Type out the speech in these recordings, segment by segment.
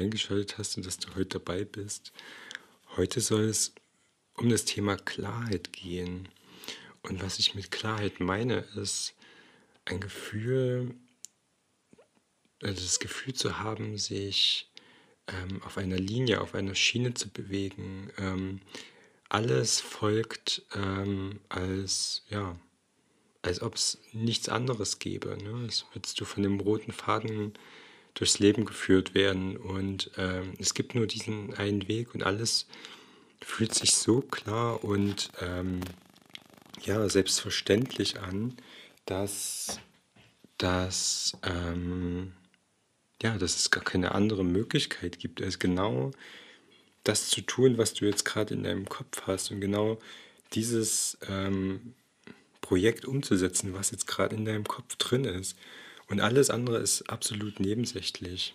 eingeschaltet hast und dass du heute dabei bist. Heute soll es um das Thema Klarheit gehen. Und was ich mit Klarheit meine, ist ein Gefühl, also das Gefühl zu haben, sich ähm, auf einer Linie, auf einer Schiene zu bewegen. Ähm, alles folgt ähm, als, ja, als ob es nichts anderes gäbe. Ne? Als würdest du von dem roten Faden durchs Leben geführt werden und ähm, es gibt nur diesen einen Weg und alles fühlt sich so klar und ähm, ja, selbstverständlich an, dass, dass, ähm, ja, dass es gar keine andere Möglichkeit gibt, als genau das zu tun, was du jetzt gerade in deinem Kopf hast und genau dieses ähm, Projekt umzusetzen, was jetzt gerade in deinem Kopf drin ist. Und alles andere ist absolut nebensächlich.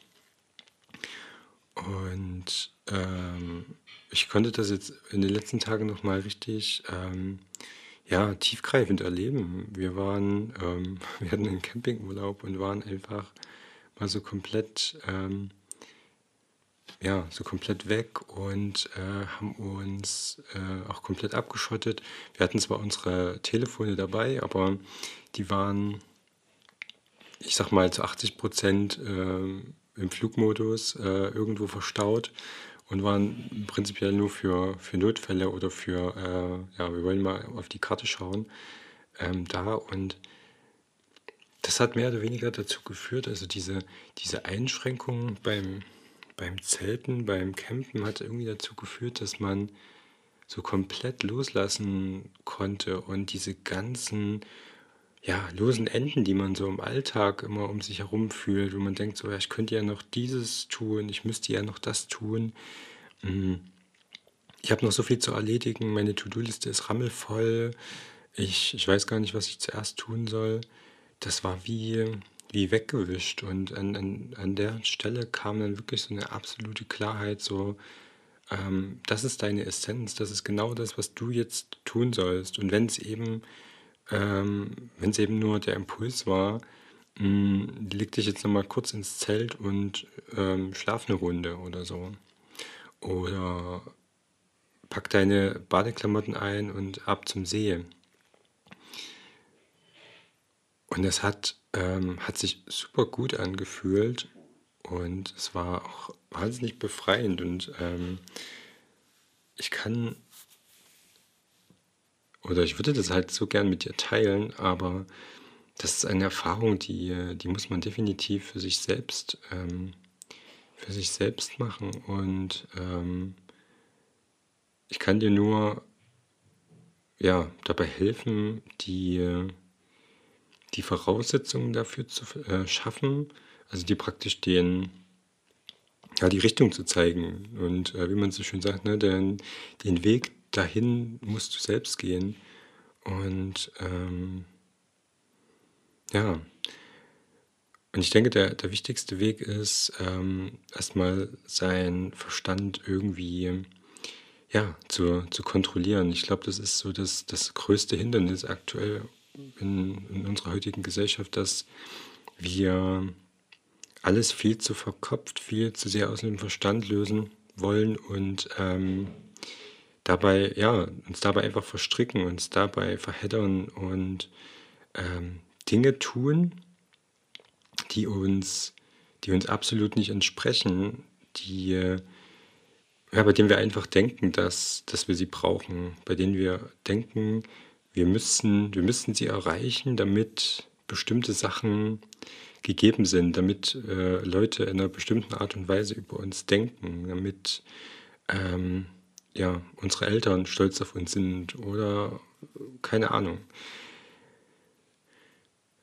Und ähm, ich konnte das jetzt in den letzten Tagen nochmal richtig ähm, ja, tiefgreifend erleben. Wir waren, ähm, wir hatten einen Campingurlaub und waren einfach mal so komplett, ähm, ja, so komplett weg und äh, haben uns äh, auch komplett abgeschottet. Wir hatten zwar unsere Telefone dabei, aber die waren, ich sag mal, zu 80 Prozent äh, im Flugmodus äh, irgendwo verstaut und waren prinzipiell nur für, für Notfälle oder für, äh, ja, wir wollen mal auf die Karte schauen, ähm, da. Und das hat mehr oder weniger dazu geführt, also diese, diese Einschränkungen beim, beim Zelten, beim Campen hat irgendwie dazu geführt, dass man so komplett loslassen konnte und diese ganzen ja, losen Enden, die man so im Alltag immer um sich herum fühlt, wo man denkt, so, ja, ich könnte ja noch dieses tun, ich müsste ja noch das tun. Mm. Ich habe noch so viel zu erledigen, meine To-Do-Liste ist rammelvoll, ich, ich weiß gar nicht, was ich zuerst tun soll. Das war wie, wie weggewischt und an, an, an der Stelle kam dann wirklich so eine absolute Klarheit, so, ähm, das ist deine Essenz, das ist genau das, was du jetzt tun sollst. Und wenn es eben ähm, wenn es eben nur der Impuls war, mh, hm, leg dich jetzt nochmal kurz ins Zelt und ähm, schlaf eine Runde oder so. Oder pack deine Badeklamotten ein und ab zum See. Und das hat, ähm, hat sich super gut angefühlt und es war auch wahnsinnig befreiend. Und ähm, ich kann oder ich würde das halt so gern mit dir teilen, aber das ist eine Erfahrung, die, die muss man definitiv für sich selbst, ähm, für sich selbst machen. Und ähm, ich kann dir nur ja, dabei helfen, die, die Voraussetzungen dafür zu äh, schaffen, also dir praktisch den, ja, die Richtung zu zeigen. Und äh, wie man so schön sagt, ne, den, den Weg dahin musst du selbst gehen. Und ähm, ja, und ich denke, der, der wichtigste Weg ist, ähm, erstmal seinen Verstand irgendwie ja, zu, zu kontrollieren. Ich glaube, das ist so das, das größte Hindernis aktuell in, in unserer heutigen Gesellschaft, dass wir alles viel zu verkopft, viel zu sehr aus dem Verstand lösen wollen und ähm, dabei, ja, uns dabei einfach verstricken, uns dabei verheddern und ähm, Dinge tun, die uns, die uns absolut nicht entsprechen, die, ja, bei denen wir einfach denken, dass, dass wir sie brauchen, bei denen wir denken, wir müssen, wir müssen sie erreichen, damit bestimmte Sachen gegeben sind, damit äh, Leute in einer bestimmten Art und Weise über uns denken, damit ähm, ja, unsere Eltern stolz auf uns sind oder keine Ahnung.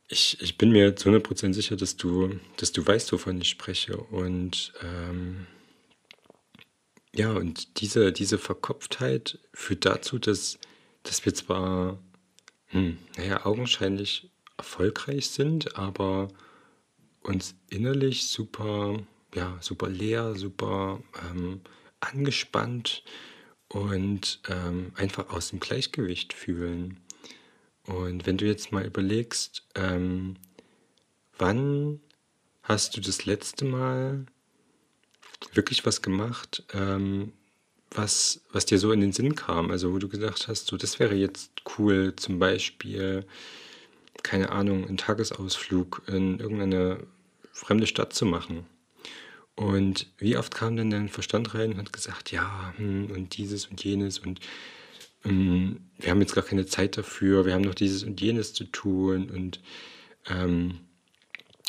Ich, ich bin mir zu 100% sicher, dass du, dass du weißt, wovon ich spreche. Und ähm, ja, und diese, diese Verkopftheit führt dazu, dass, dass wir zwar, hm, naja, augenscheinlich erfolgreich sind, aber uns innerlich super, ja, super leer, super ähm, angespannt und ähm, einfach aus dem Gleichgewicht fühlen. Und wenn du jetzt mal überlegst, ähm, wann hast du das letzte Mal wirklich was gemacht, ähm, was, was dir so in den Sinn kam? Also wo du gedacht hast, so das wäre jetzt cool, zum Beispiel, keine Ahnung, einen Tagesausflug in irgendeine fremde Stadt zu machen. Und wie oft kam denn dein Verstand rein und hat gesagt, ja, hm, und dieses und jenes und hm, wir haben jetzt gar keine Zeit dafür, wir haben noch dieses und jenes zu tun und ähm,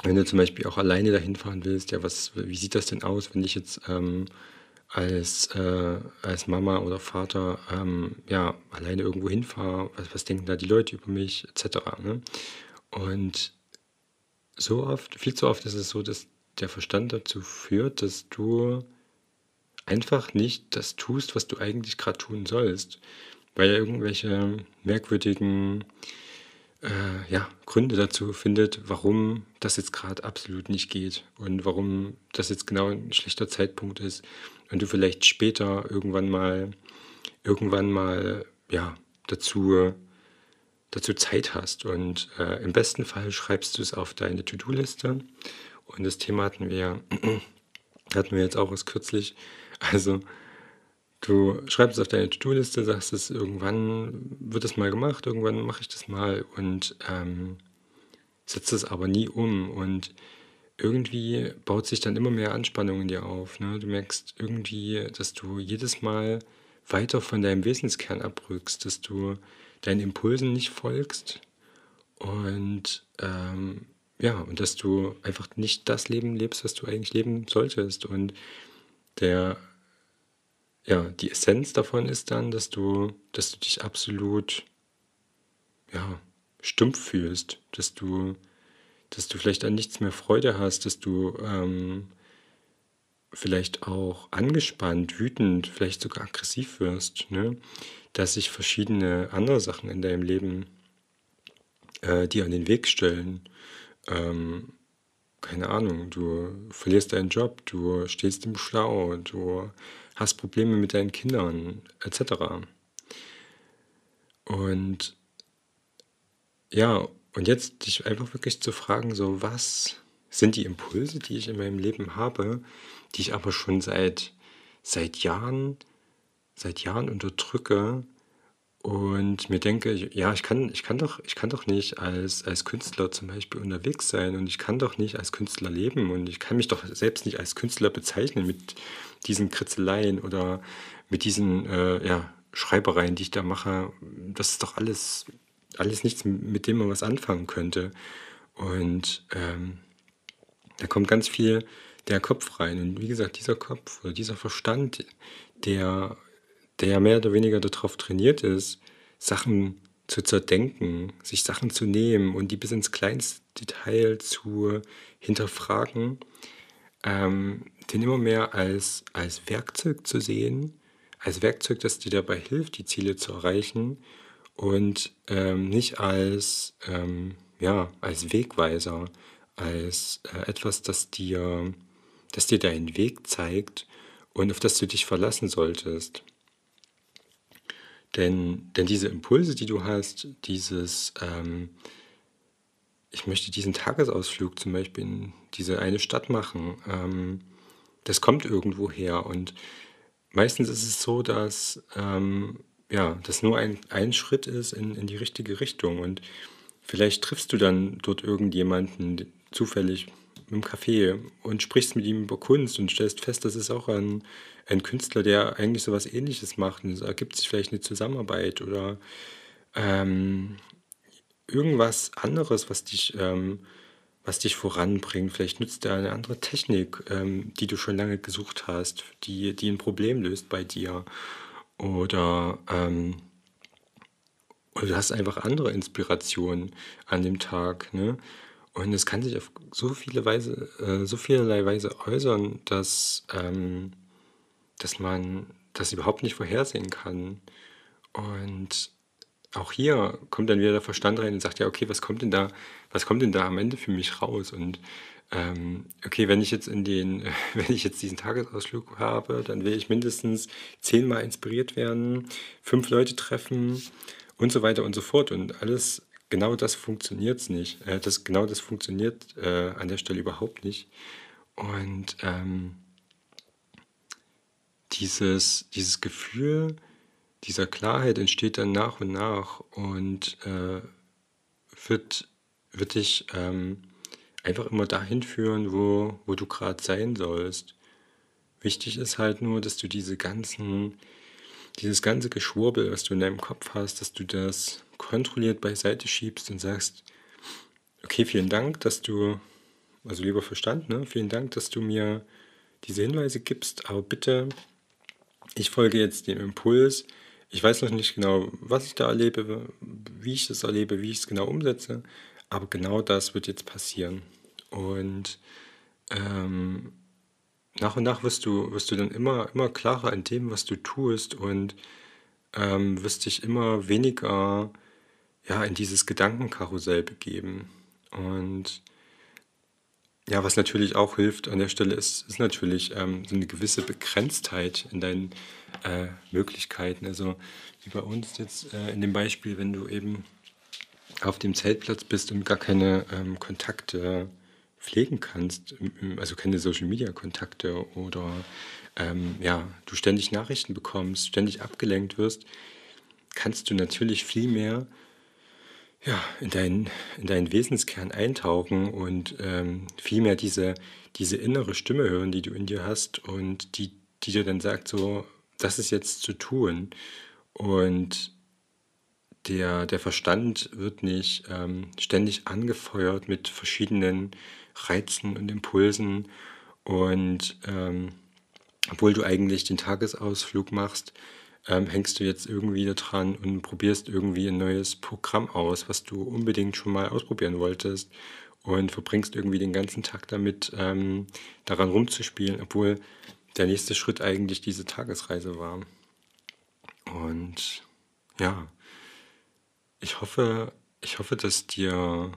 wenn du zum Beispiel auch alleine dahin fahren willst, ja, was, wie sieht das denn aus, wenn ich jetzt ähm, als, äh, als Mama oder Vater ähm, ja, alleine irgendwo hinfahre, was, was denken da die Leute über mich, etc. Ne? Und so oft, viel zu oft ist es so, dass der Verstand dazu führt, dass du einfach nicht das tust, was du eigentlich gerade tun sollst, weil er irgendwelche merkwürdigen äh, ja, Gründe dazu findet, warum das jetzt gerade absolut nicht geht und warum das jetzt genau ein schlechter Zeitpunkt ist. Und du vielleicht später irgendwann mal irgendwann mal ja dazu dazu Zeit hast und äh, im besten Fall schreibst du es auf deine To-Do-Liste und das Thema hatten wir hatten wir jetzt auch erst kürzlich also Du schreibst es auf deine To-Do-Liste, sagst es, irgendwann wird es mal gemacht, irgendwann mache ich das mal und ähm, setzt es aber nie um. Und irgendwie baut sich dann immer mehr Anspannung in dir auf. Ne? Du merkst irgendwie, dass du jedes Mal weiter von deinem Wesenskern abrückst, dass du deinen Impulsen nicht folgst und ähm, ja, und dass du einfach nicht das Leben lebst, was du eigentlich leben solltest. Und der ja, die Essenz davon ist dann, dass du, dass du dich absolut ja, stumpf fühlst, dass du, dass du vielleicht an nichts mehr Freude hast, dass du ähm, vielleicht auch angespannt, wütend, vielleicht sogar aggressiv wirst, ne? dass sich verschiedene andere Sachen in deinem Leben äh, dir an den Weg stellen. Ähm, keine Ahnung, du verlierst deinen Job, du stehst im Stau, du hast Probleme mit deinen Kindern etc. Und ja, und jetzt dich einfach wirklich zu fragen, so was sind die Impulse, die ich in meinem Leben habe, die ich aber schon seit, seit Jahren, seit Jahren unterdrücke und mir denke, ja, ich kann, ich kann doch, ich kann doch nicht als, als Künstler zum Beispiel unterwegs sein und ich kann doch nicht als Künstler leben und ich kann mich doch selbst nicht als Künstler bezeichnen mit diesen Kritzeleien oder mit diesen äh, ja, Schreibereien, die ich da mache. Das ist doch alles, alles nichts, mit dem man was anfangen könnte. Und ähm, da kommt ganz viel der Kopf rein. Und wie gesagt, dieser Kopf oder dieser Verstand, der der ja mehr oder weniger darauf trainiert ist, Sachen zu zerdenken, sich Sachen zu nehmen und die bis ins kleinste Detail zu hinterfragen, ähm, den immer mehr als, als Werkzeug zu sehen, als Werkzeug, das dir dabei hilft, die Ziele zu erreichen und ähm, nicht als, ähm, ja, als Wegweiser, als äh, etwas, das dir, das dir deinen Weg zeigt und auf das du dich verlassen solltest. Denn, denn diese Impulse, die du hast, dieses, ähm, ich möchte diesen Tagesausflug zum Beispiel in diese eine Stadt machen, ähm, das kommt irgendwo her. Und meistens ist es so, dass ähm, ja, das nur ein, ein Schritt ist in, in die richtige Richtung. Und vielleicht triffst du dann dort irgendjemanden zufällig im Café und sprichst mit ihm über Kunst und stellst fest, das ist auch ein, ein Künstler, der eigentlich so was Ähnliches macht. Und es ergibt sich vielleicht eine Zusammenarbeit oder ähm, irgendwas anderes, was dich, ähm, was dich voranbringt. Vielleicht nutzt er eine andere Technik, ähm, die du schon lange gesucht hast, die, die ein Problem löst bei dir. Oder, ähm, oder du hast einfach andere Inspirationen an dem Tag. Ne? Und es kann sich auf so viele Weise, äh, so vielerlei Weise äußern, dass, ähm, dass man das überhaupt nicht vorhersehen kann. Und auch hier kommt dann wieder der Verstand rein und sagt, ja, okay, was kommt denn da, was kommt denn da am Ende für mich raus? Und ähm, okay, wenn ich jetzt in den, wenn ich jetzt diesen Tagesausflug habe, dann will ich mindestens zehnmal inspiriert werden, fünf Leute treffen und so weiter und so fort. Und alles genau das funktioniert es nicht. Äh, das, genau das funktioniert äh, an der Stelle überhaupt nicht. Und ähm, dieses dieses Gefühl dieser Klarheit entsteht dann nach und nach und, äh, wird wird dich, ähm, einfach immer dahin führen, wo wo du grad sein sollst. Wichtig ist halt nur, dass du diese ganzen dieses ganze Geschwurbel, was du in deinem Kopf hast, dass du das kontrolliert beiseite schiebst und sagst: „Okay, vielen Dank, dass du also, lieber Verstand, ne, vielen Dank, dass du mir diese Hinweise gibst, aber bitte, ich folge jetzt dem Impuls. Ich weiß noch nicht genau, was ich da erlebe, wie ich das erlebe, wie ich's genau umsetze, aber genau das wird jetzt passieren.“ Und, ähm, nach und nach wirst du wirst du dann immer immer klarer in dem, was du tust und, ähm, wirst dich immer weniger, ja, in dieses Gedankenkarussell begeben. Und ja, was natürlich auch hilft an der Stelle ist ist natürlich, ähm, so 'ne gewisse Begrenztheit in deinen, äh, Möglichkeiten. Also, wie bei uns jetzt, äh, in dem Beispiel, wenn du eben auf dem Zeltplatz bist und gar keine, ähm, Kontakte pflegen kannst, also, keine Social-Media-Kontakte oder, ähm, ja, du ständig Nachrichten bekommst, ständig abgelenkt wirst, kannst du natürlich viel mehr, ja, in deinen in deinen Wesenskern eintauchen und, ähm, viel mehr diese diese innere Stimme hören, die du in dir hast und die die dir dann sagt so: „Das ist jetzt zu tun.“ Und der der Verstand wird nicht, ähm, ständig angefeuert mit verschiedenen Reizen und Impulsen und, ähm, obwohl du eigentlich den Tagesausflug machst, ähm, hängst du jetzt irgendwie da dran und probierst irgendwie 'n neues Programm aus, was du unbedingt schon mal ausprobieren wolltest und verbringst irgendwie den ganzen Tag damit, ähm, daran rumzuspielen, obwohl der nächste Schritt eigentlich diese Tagesreise war. Und ja, ich hoffe ich hoffe, dass dir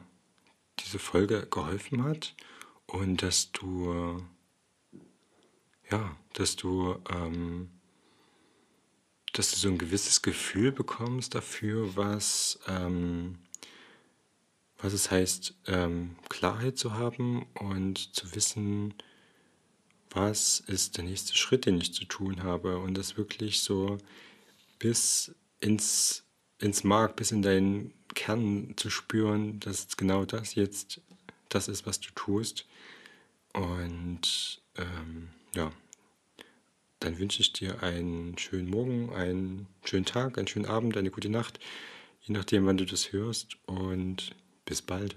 diese Folge geholfen hat und dass du ja, dass du, ähm dass du so 'n gewisses Gefühl bekommst dafür, was, ähm was es heißt, ähm, Klarheit zu haben und zu wissen: „Was ist der nächste Schritt, den ich zu tun habe?“ Und das wirklich so bis ins ins Mark, bis in deinen Kern zu spüren, dass genau das jetzt das ist, was du tust. Und, ähm, ja, dann wünsche ich dir einen schönen Morgen, einen schönen Tag, einen schönen Abend, eine gute Nacht, je nachdem, wann du das hörst und bis bald.